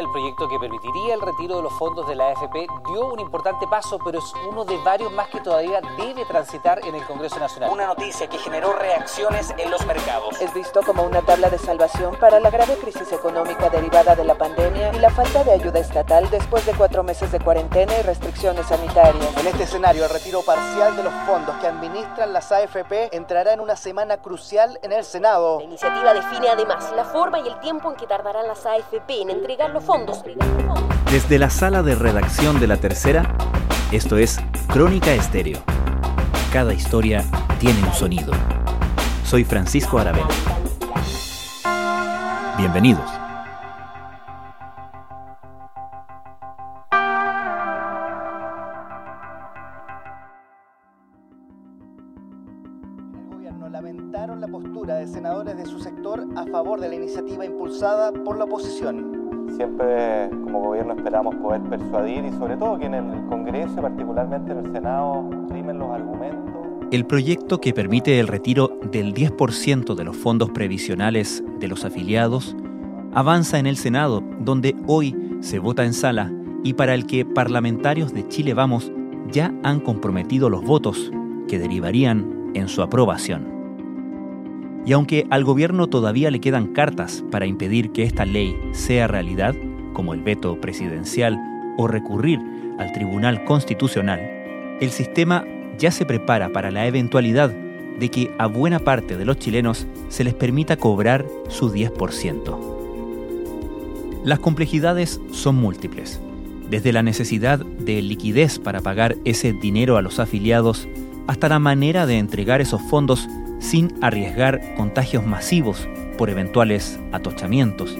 El proyecto que permitiría el retiro de los fondos de la AFP dio un importante paso, pero es uno de varios más que todavía debe transitar en el Congreso Nacional. Una noticia que generó reacciones en los mercados. Es visto como una tabla de salvación para la grave crisis económica derivada de la pandemia y la falta de ayuda estatal después de cuatro meses de cuarentena y restricciones sanitarias. En este escenario, el retiro parcial de los fondos que administran las AFP entrará en una semana crucial en el Senado. La iniciativa define además la forma y el tiempo en que tardarán las AFP en entregar los fondos desde la sala de redacción de La Tercera, esto es Crónica Estéreo. Cada historia tiene un sonido. Soy Francisco Aravena. Bienvenidos. El gobierno lamentaron la postura de senadores de su sector a favor de la iniciativa impulsada por la oposición. Siempre como gobierno esperamos poder persuadir y sobre todo que en el Congreso, particularmente en el Senado, primen los argumentos. El proyecto que permite el retiro del 10% de los fondos previsionales de los afiliados avanza en el Senado, donde hoy se vota en sala y para el que parlamentarios de Chile Vamos ya han comprometido los votos que derivarían en su aprobación. Y aunque al gobierno todavía le quedan cartas para impedir que esta ley sea realidad, como el veto presidencial o recurrir al Tribunal Constitucional, el sistema ya se prepara para la eventualidad de que a buena parte de los chilenos se les permita cobrar su 10%. Las complejidades son múltiples, desde la necesidad de liquidez para pagar ese dinero a los afiliados hasta la manera de entregar esos fondos sin arriesgar contagios masivos por eventuales atochamientos.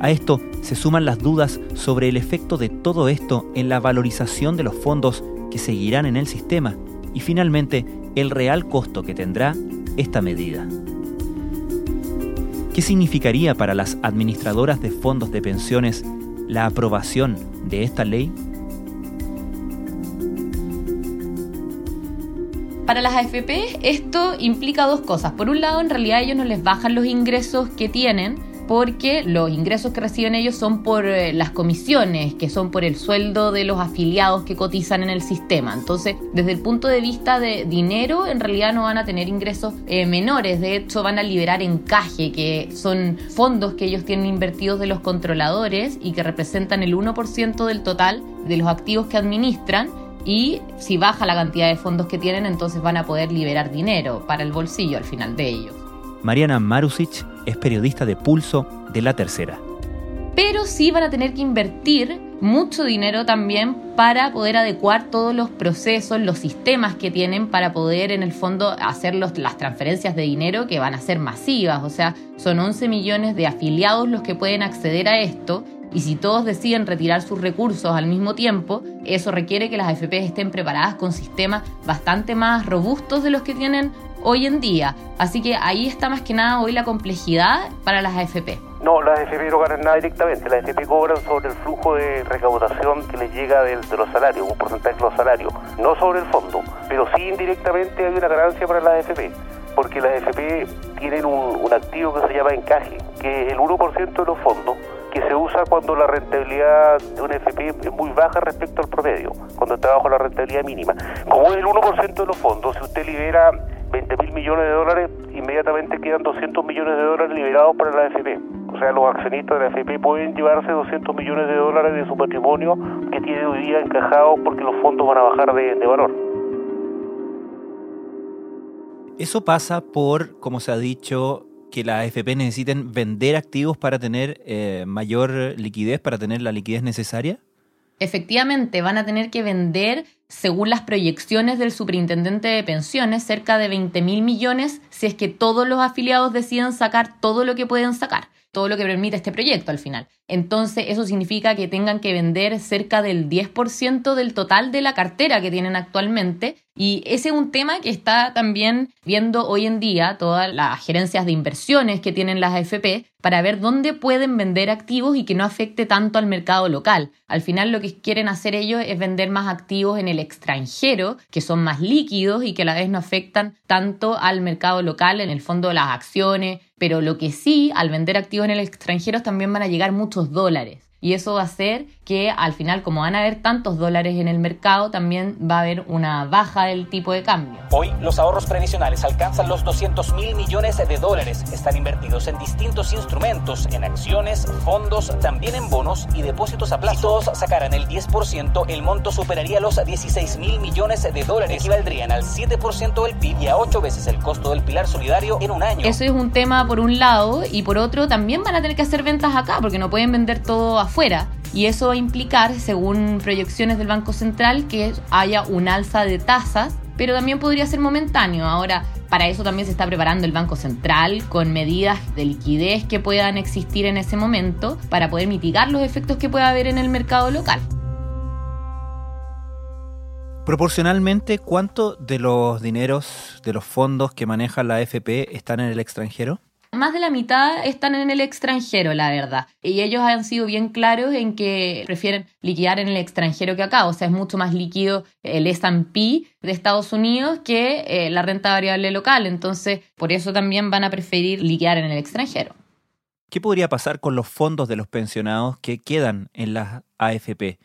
A esto se suman las dudas sobre el efecto de todo esto en la valorización de los fondos que seguirán en el sistema y finalmente el real costo que tendrá esta medida. ¿Qué significaría para las administradoras de fondos de pensiones la aprobación de esta ley? Para las AFP esto implica dos cosas. Por un lado, en realidad ellos no les bajan los ingresos que tienen porque los ingresos que reciben ellos son por eh, las comisiones, que son por el sueldo de los afiliados que cotizan en el sistema. Entonces, desde el punto de vista de dinero, en realidad no van a tener ingresos eh, menores. De hecho, van a liberar encaje, que son fondos que ellos tienen invertidos de los controladores y que representan el 1% del total de los activos que administran y si baja la cantidad de fondos que tienen, entonces van a poder liberar dinero para el bolsillo al final de ellos. Mariana Marusic es periodista de Pulso de La Tercera. Pero sí van a tener que invertir mucho dinero también para poder adecuar todos los procesos, los sistemas que tienen para poder en el fondo hacer las transferencias de dinero que van a ser masivas. O sea, son 11 millones de afiliados los que pueden acceder a esto y si todos deciden retirar sus recursos al mismo tiempo, eso requiere que las AFP estén preparadas con sistemas bastante más robustos de los que tienen hoy en día. Así que ahí está más que nada hoy la complejidad para las AFP. No, las AFP no ganan nada directamente. Las AFP cobran sobre el flujo de recaudación que les llega de, los salarios, un porcentaje de los salarios, no sobre el fondo. Pero sí indirectamente hay una ganancia para las AFP, porque las AFP tienen un, un activo que se llama encaje, que es el 1% de los fondos se usa cuando la rentabilidad de un FP es muy baja respecto al promedio, cuando está bajo la rentabilidad mínima. Como es el 1% de los fondos, si usted libera 20 mil millones de dólares, inmediatamente quedan 200 millones de dólares liberados para la AFP. O sea, los accionistas de la AFP pueden llevarse 200 millones de dólares de su patrimonio que tiene hoy día encajado porque los fondos van a bajar de, de valor. Eso pasa por, como se ha dicho, que las AFP necesiten vender activos para tener eh, mayor liquidez, para tener la liquidez necesaria? Efectivamente, van a tener que vender, según las proyecciones del superintendente de pensiones, cerca de 20 mil millones si es que todos los afiliados deciden sacar todo lo que pueden sacar, todo lo que permite este proyecto al final. Entonces, eso significa que tengan que vender cerca del 10% del total de la cartera que tienen actualmente Y ese es un tema que está también viendo hoy en día todas las gerencias de inversiones que tienen las AFP para ver dónde pueden vender activos y que no afecte tanto al mercado local. Al final lo que quieren hacer ellos es vender más activos en el extranjero, que son más líquidos y que a la vez no afectan tanto al mercado local, en el fondo las acciones, pero lo que sí, al vender activos en el extranjero también van a llegar muchos dólares. Y eso va a hacer que al final, como van a haber tantos dólares en el mercado, también va a haber una baja del tipo de cambio. Hoy los ahorros previsionales alcanzan los 200 mil millones de dólares. Están invertidos en distintos instrumentos, en acciones, fondos, también en bonos y depósitos a plazo. Si todos sacaran el 10%, el monto superaría los 16 mil millones de dólares. Equivaldrían al 7% del PIB y a 8 veces el costo del pilar solidario en un año. Eso es un tema por un lado y por otro también van a tener que hacer ventas acá porque no pueden vender todo afuera y eso va a implicar, según proyecciones del Banco Central, que haya un alza de tasas, pero también podría ser momentáneo. Ahora, para eso también se está preparando el Banco Central con medidas de liquidez que puedan existir en ese momento para poder mitigar los efectos que pueda haber en el mercado local. Proporcionalmente, ¿cuánto de los dineros de los fondos que maneja la AFP están en el extranjero? Más de la mitad están en el extranjero, la verdad. Y ellos han sido bien claros en que prefieren liquidar en el extranjero que acá. O sea, es mucho más líquido el SP de Estados Unidos que eh, la renta variable local. Entonces, por eso también van a preferir liquidar en el extranjero. ¿Qué podría pasar con los fondos de los pensionados que quedan en las AFP?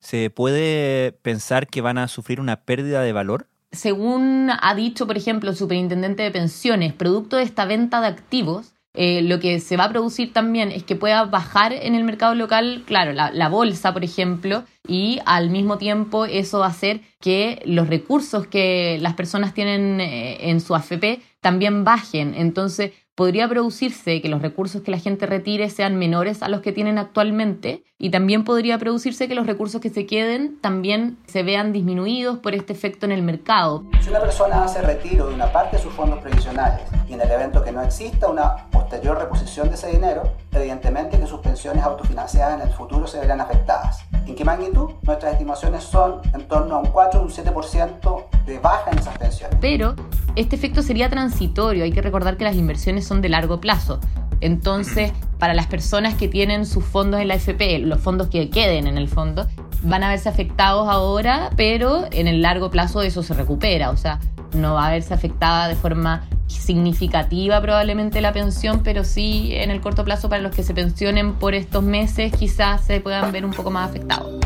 ¿Se puede pensar que van a sufrir una pérdida de valor? Según ha dicho, por ejemplo, el superintendente de pensiones, producto de esta venta de activos, eh, lo que se va a producir también es que pueda bajar en el mercado local, claro, la, bolsa, por ejemplo, y al mismo tiempo eso va a hacer que los recursos que las personas tienen eh, en su AFP también bajen. Entonces, podría producirse que los recursos que la gente retire sean menores a los que tienen actualmente y también podría producirse que los recursos que se queden también se vean disminuidos por este efecto en el mercado. Si una persona hace retiro de una parte de sus fondos previsionales y en el evento que no exista una posterior reposición de ese dinero, evidentemente que sus pensiones autofinanciadas en el futuro se verán afectadas. ¿En qué magnitud? Nuestras estimaciones son en torno a un 4 o un 7% de baja en esas pensiones. Pero este efecto sería transitorio, hay que recordar que las inversiones son de largo plazo. Entonces, para las personas que tienen sus fondos en la FP, los fondos que queden en el fondo, van a verse afectados ahora, pero en el largo plazo eso se recupera. O sea, no va a verse afectada de forma significativa probablemente la pensión, pero sí en el corto plazo para los que se pensionen por estos meses quizás se puedan ver un poco más afectados.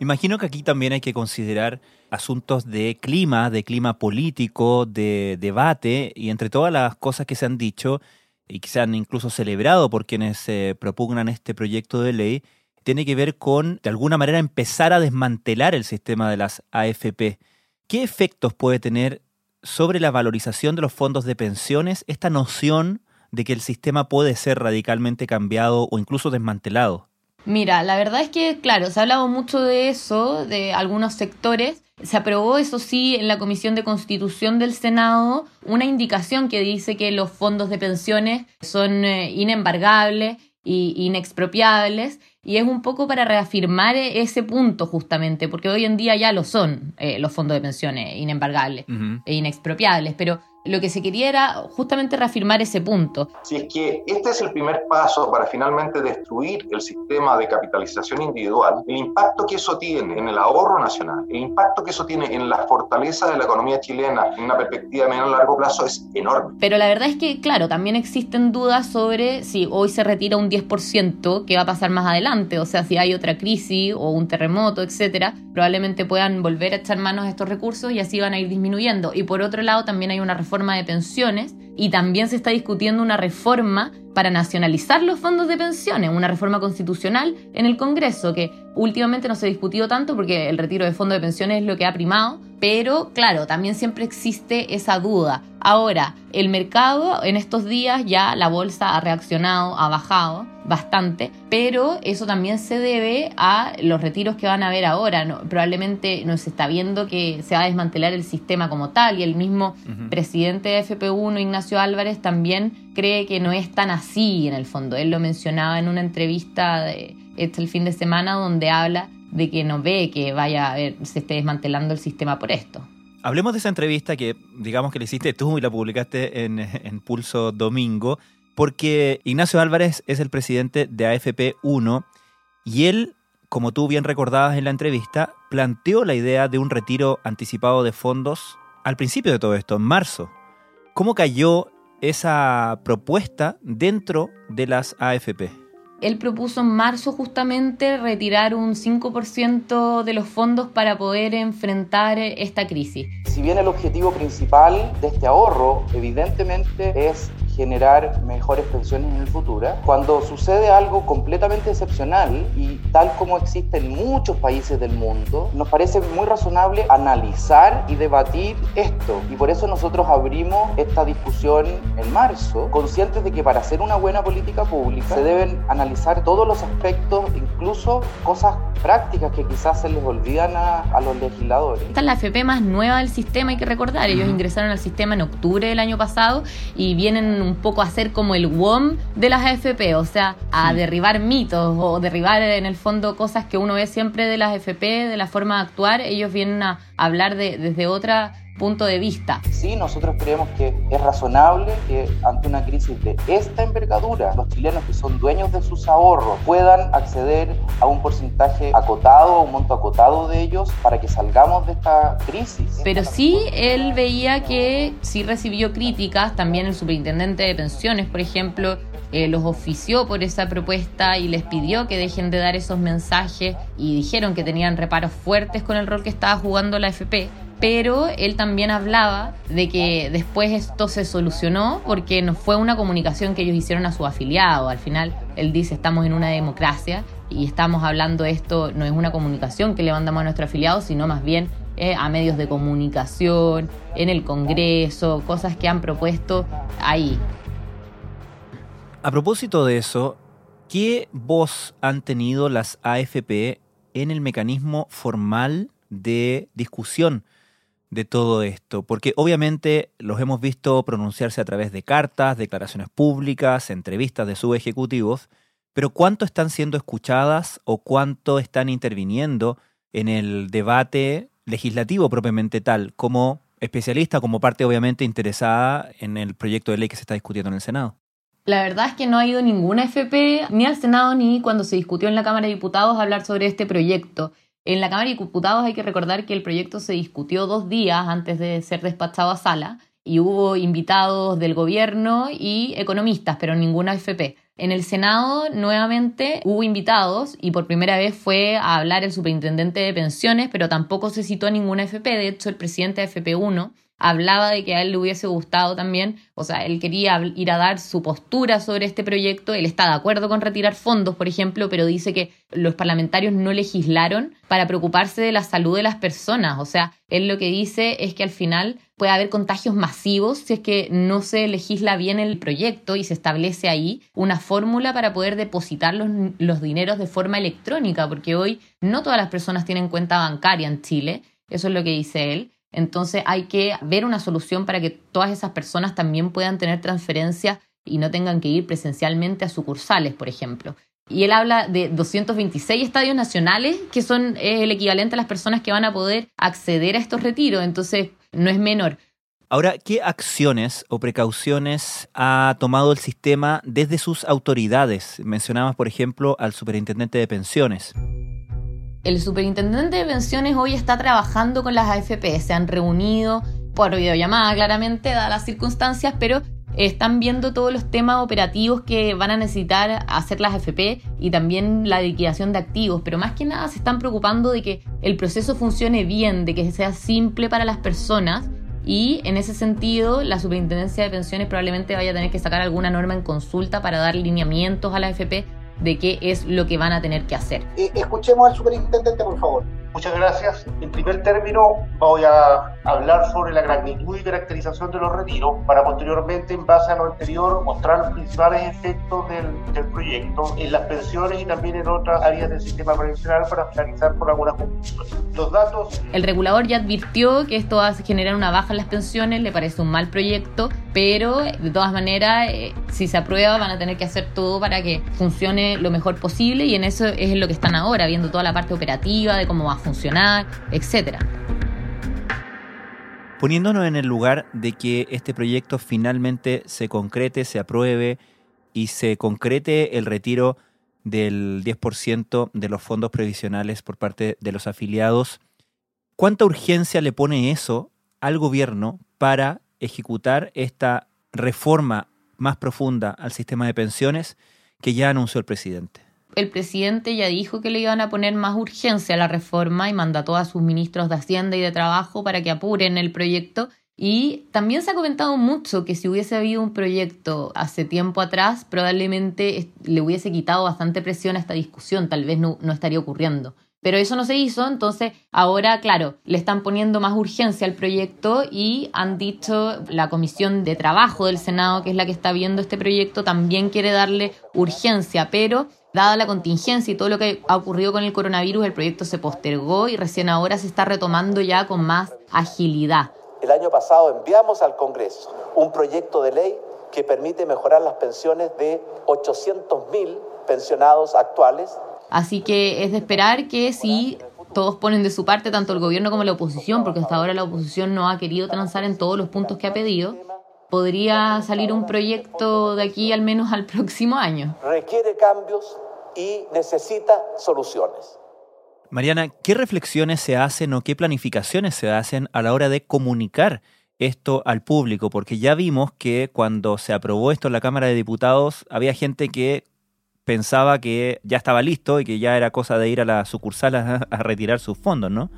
Imagino que aquí también hay que considerar asuntos de clima, de clima político, de debate, y entre todas las cosas que se han dicho y que se han incluso celebrado por quienes se propugnan este proyecto de ley, tiene que ver con, de alguna manera, empezar a desmantelar el sistema de las AFP. ¿Qué efectos puede tener sobre la valorización de los fondos de pensiones esta noción de que el sistema puede ser radicalmente cambiado o incluso desmantelado? Mira, la verdad es que, claro, se ha hablado mucho de eso, de algunos sectores. Se aprobó, eso sí, en la Comisión de Constitución del Senado una indicación que dice que los fondos de pensiones son eh, inembargables e inexpropiables y es un poco para reafirmar ese punto justamente, porque hoy en día ya lo son eh, los fondos de pensiones inembargables e inexpropiables, pero lo que se quería era justamente reafirmar ese punto. Si es que este es el primer paso para finalmente destruir el sistema de capitalización individual, el impacto que eso tiene en el ahorro nacional, el impacto que eso tiene en la fortaleza de la economía chilena en una perspectiva de menor largo plazo es enorme. Pero la verdad es que, claro, también existen dudas sobre si hoy se retira un 10%, qué va a pasar más adelante, o sea, si hay otra crisis o un terremoto, etcétera, probablemente puedan volver a echar manos a estos recursos y así van a ir disminuyendo. Y por otro lado, también hay una de pensiones y también se está discutiendo una reforma para nacionalizar los fondos de pensiones, una reforma constitucional en el Congreso que últimamente no se ha discutido tanto porque el retiro de fondos de pensiones es lo que ha primado, pero claro, también siempre existe esa duda. Ahora, el mercado en estos días ya la bolsa ha reaccionado, ha bajado bastante, pero eso también se debe a los retiros que van a haber ahora. probablemente no se está viendo que se va a desmantelar el sistema como tal y el mismo presidente de FP1, Ignacio Álvarez, también cree que no es tan así en el fondo. Él lo mencionaba en una entrevista de, este el fin de semana donde habla de que no ve que vaya a ver, se esté desmantelando el sistema por esto. Hablemos de esa entrevista que digamos que le hiciste tú y la publicaste en, en Pulso Domingo, porque Ignacio Álvarez es el presidente de AFP 1 y él, como tú bien recordabas en la entrevista, planteó la idea de un retiro anticipado de fondos al principio de todo esto, en marzo. ¿Cómo cayó esa propuesta dentro de las AFP? Él propuso en marzo justamente retirar un 5% de los fondos para poder enfrentar esta crisis. Si bien el objetivo principal de este ahorro evidentemente es generar mejores pensiones en el futuro. Cuando sucede algo completamente excepcional y tal como existe en muchos países del mundo, nos parece muy razonable analizar y debatir esto. Y por eso nosotros abrimos esta discusión en marzo, conscientes de que para hacer una buena política pública se deben analizar todos los aspectos, incluso cosas prácticas que quizás se les olvidan a, a los legisladores. Esta es la FP más nueva del sistema, hay que recordar. Ellos ingresaron al sistema en octubre del año pasado y vienen un poco a ser como el WOM de las AFP, o sea, a derribar mitos o derribar en el fondo cosas que uno ve siempre de las AFP, de la forma de actuar. Ellos vienen a hablar de, desde otra punto de vista. Sí, nosotros creemos que es razonable que ante una crisis de esta envergadura, los chilenos que son dueños de sus ahorros puedan acceder a un porcentaje acotado, un monto acotado de ellos para que salgamos de esta crisis. Pero sí, él veía que sí recibió críticas, también el superintendente de pensiones, por ejemplo, eh, los ofició por esa propuesta y les pidió que dejen de dar esos mensajes y dijeron que tenían reparos fuertes con el rol que estaba jugando la FP pero él también hablaba de que después esto se solucionó porque no fue una comunicación que ellos hicieron a su afiliado. Al final, él dice, estamos en una democracia y estamos hablando esto, no es una comunicación que le mandamos a nuestro afiliado, sino más bien eh, a medios de comunicación, en el Congreso, cosas que han propuesto ahí. A propósito de eso, ¿qué voz han tenido las AFP en el mecanismo formal de discusión de todo esto? Porque obviamente los hemos visto pronunciarse a través de cartas, declaraciones públicas, entrevistas de subejecutivos, pero ¿cuánto están siendo escuchadas o cuánto están interviniendo en el debate legislativo propiamente tal, como especialista, como parte obviamente interesada en el proyecto de ley que se está discutiendo en el Senado? La verdad es que no ha ido ninguna FP, ni al Senado, ni cuando se discutió en la Cámara de Diputados a hablar sobre este proyecto. En la Cámara de Diputados hay que recordar que el proyecto se discutió dos días antes de ser despachado a sala y hubo invitados del gobierno y economistas, pero ninguna AFP. En el Senado nuevamente hubo invitados y por primera vez fue a hablar el superintendente de pensiones, pero tampoco se citó ninguna AFP. De hecho, el presidente de FP1 hablaba de que a él le hubiese gustado también, o sea, él quería ir a dar su postura sobre este proyecto, él está de acuerdo con retirar fondos, por ejemplo, pero dice que los parlamentarios no legislaron para preocuparse de la salud de las personas, o sea, él lo que dice es que al final puede haber contagios masivos si es que no se legisla bien el proyecto y se establece ahí una fórmula para poder depositar los, los dineros de forma electrónica, porque hoy no todas las personas tienen cuenta bancaria en Chile, eso es lo que dice él. Entonces hay que ver una solución para que todas esas personas también puedan tener transferencias y no tengan que ir presencialmente a sucursales, por ejemplo. Y él habla de 226 estadios nacionales, que son el equivalente a las personas que van a poder acceder a estos retiros, entonces no es menor. Ahora, ¿qué acciones o precauciones ha tomado el sistema desde sus autoridades? Mencionabas, por ejemplo, al superintendente de pensiones. El superintendente de pensiones hoy está trabajando con las AFP, se han reunido por videollamada claramente, dadas las circunstancias, pero están viendo todos los temas operativos que van a necesitar hacer las AFP y también la liquidación de activos, pero más que nada se están preocupando de que el proceso funcione bien, de que sea simple para las personas y en ese sentido la Superintendencia de Pensiones probablemente vaya a tener que sacar alguna norma en consulta para dar lineamientos a la AFP de qué es lo que van a tener que hacer. Escuchemos al superintendente, por favor. Muchas gracias. En primer término, voy a hablar sobre la magnitud y caracterización de los retiros para posteriormente, en base a lo anterior, mostrar los principales efectos del, del proyecto en las pensiones y también en otras áreas del sistema previsional para finalizar por algunas conclusiones. Los datos... El regulador ya advirtió que esto va a generar una baja en las pensiones, le parece un mal proyecto, pero de todas maneras, eh, si se aprueba, van a tener que hacer todo para que funcione lo mejor posible y en eso es lo que están ahora, viendo toda la parte operativa de cómo va a funcionar, etcétera. Poniéndonos en el lugar de que este proyecto finalmente se concrete, se apruebe y se concrete el retiro del 10% de los fondos previsionales por parte de los afiliados, ¿cuánta urgencia le pone eso al gobierno para ejecutar esta reforma más profunda al sistema de pensiones que ya anunció el presidente? El presidente ya dijo que le iban a poner más urgencia a la reforma y mandató a sus ministros de Hacienda y de Trabajo para que apuren el proyecto. Y también se ha comentado mucho que si hubiese habido un proyecto hace tiempo atrás, probablemente le hubiese quitado bastante presión a esta discusión, tal vez no, no estaría ocurriendo. Pero eso no se hizo, entonces ahora, claro, le están poniendo más urgencia al proyecto y han dicho la Comisión de Trabajo del Senado, que es la que está viendo este proyecto, también quiere darle urgencia, pero Dada la contingencia y todo lo que ha ocurrido con el coronavirus, el proyecto se postergó y recién ahora se está retomando ya con más agilidad. El año pasado enviamos al Congreso un proyecto de ley que permite mejorar las pensiones de 800.000 pensionados actuales. Así que es de esperar que si todos ponen de su parte, tanto el gobierno como la oposición, porque hasta ahora la oposición no ha querido transar en todos los puntos que ha pedido, podría salir un proyecto de aquí al menos al próximo año. Requiere cambios y necesita soluciones. Mariana, ¿qué reflexiones se hacen o qué planificaciones se hacen a la hora de comunicar esto al público? Porque ya vimos que cuando se aprobó esto en la Cámara de Diputados había gente que pensaba que ya estaba listo y que ya era cosa de ir a la sucursal a, a retirar sus fondos, ¿no?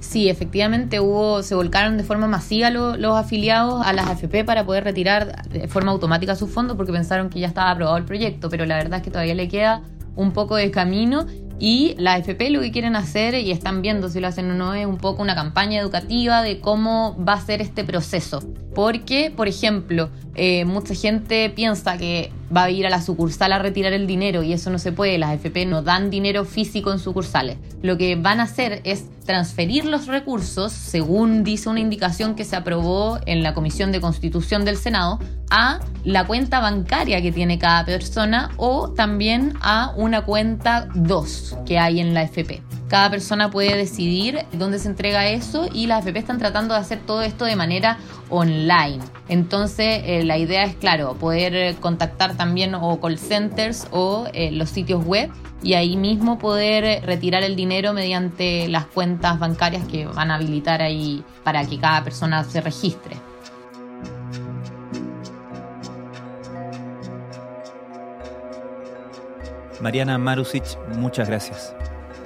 Sí, efectivamente hubo, se volcaron de forma masiva los afiliados a las AFP para poder retirar de forma automática sus fondos porque pensaron que ya estaba aprobado el proyecto, pero la verdad es que todavía le queda un poco de camino y la AFP lo que quieren hacer, y están viendo si lo hacen o no, es un poco una campaña educativa de cómo va a ser este proceso. Porque, por ejemplo, eh, mucha gente piensa que va a ir a la sucursal a retirar el dinero y eso no se puede. Las AFP no dan dinero físico en sucursales. Lo que van a hacer es transferir los recursos, según dice una indicación que se aprobó en la Comisión de Constitución del Senado, a la cuenta bancaria que tiene cada persona o también a una cuenta 2 que hay en la FP. Cada persona puede decidir dónde se entrega eso y las FP están tratando de hacer todo esto de manera online. Entonces, eh, la idea es, claro, poder contactar también o call centers o eh, los sitios web y ahí mismo poder retirar el dinero mediante las cuentas bancarias que van a habilitar ahí para que cada persona se registre. Mariana Marusic, muchas gracias.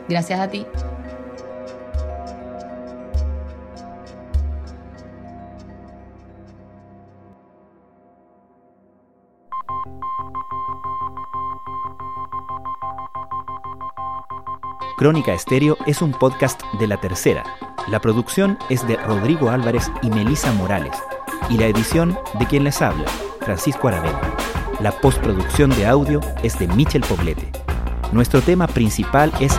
Gracias a ti. Crónica Estéreo es un podcast de la tercera. La producción es de Rodrigo Álvarez y Melisa Morales. Y la edición de quien les habla, Francisco Aravena. La postproducción de audio es de Michel Poblete. Nuestro tema principal es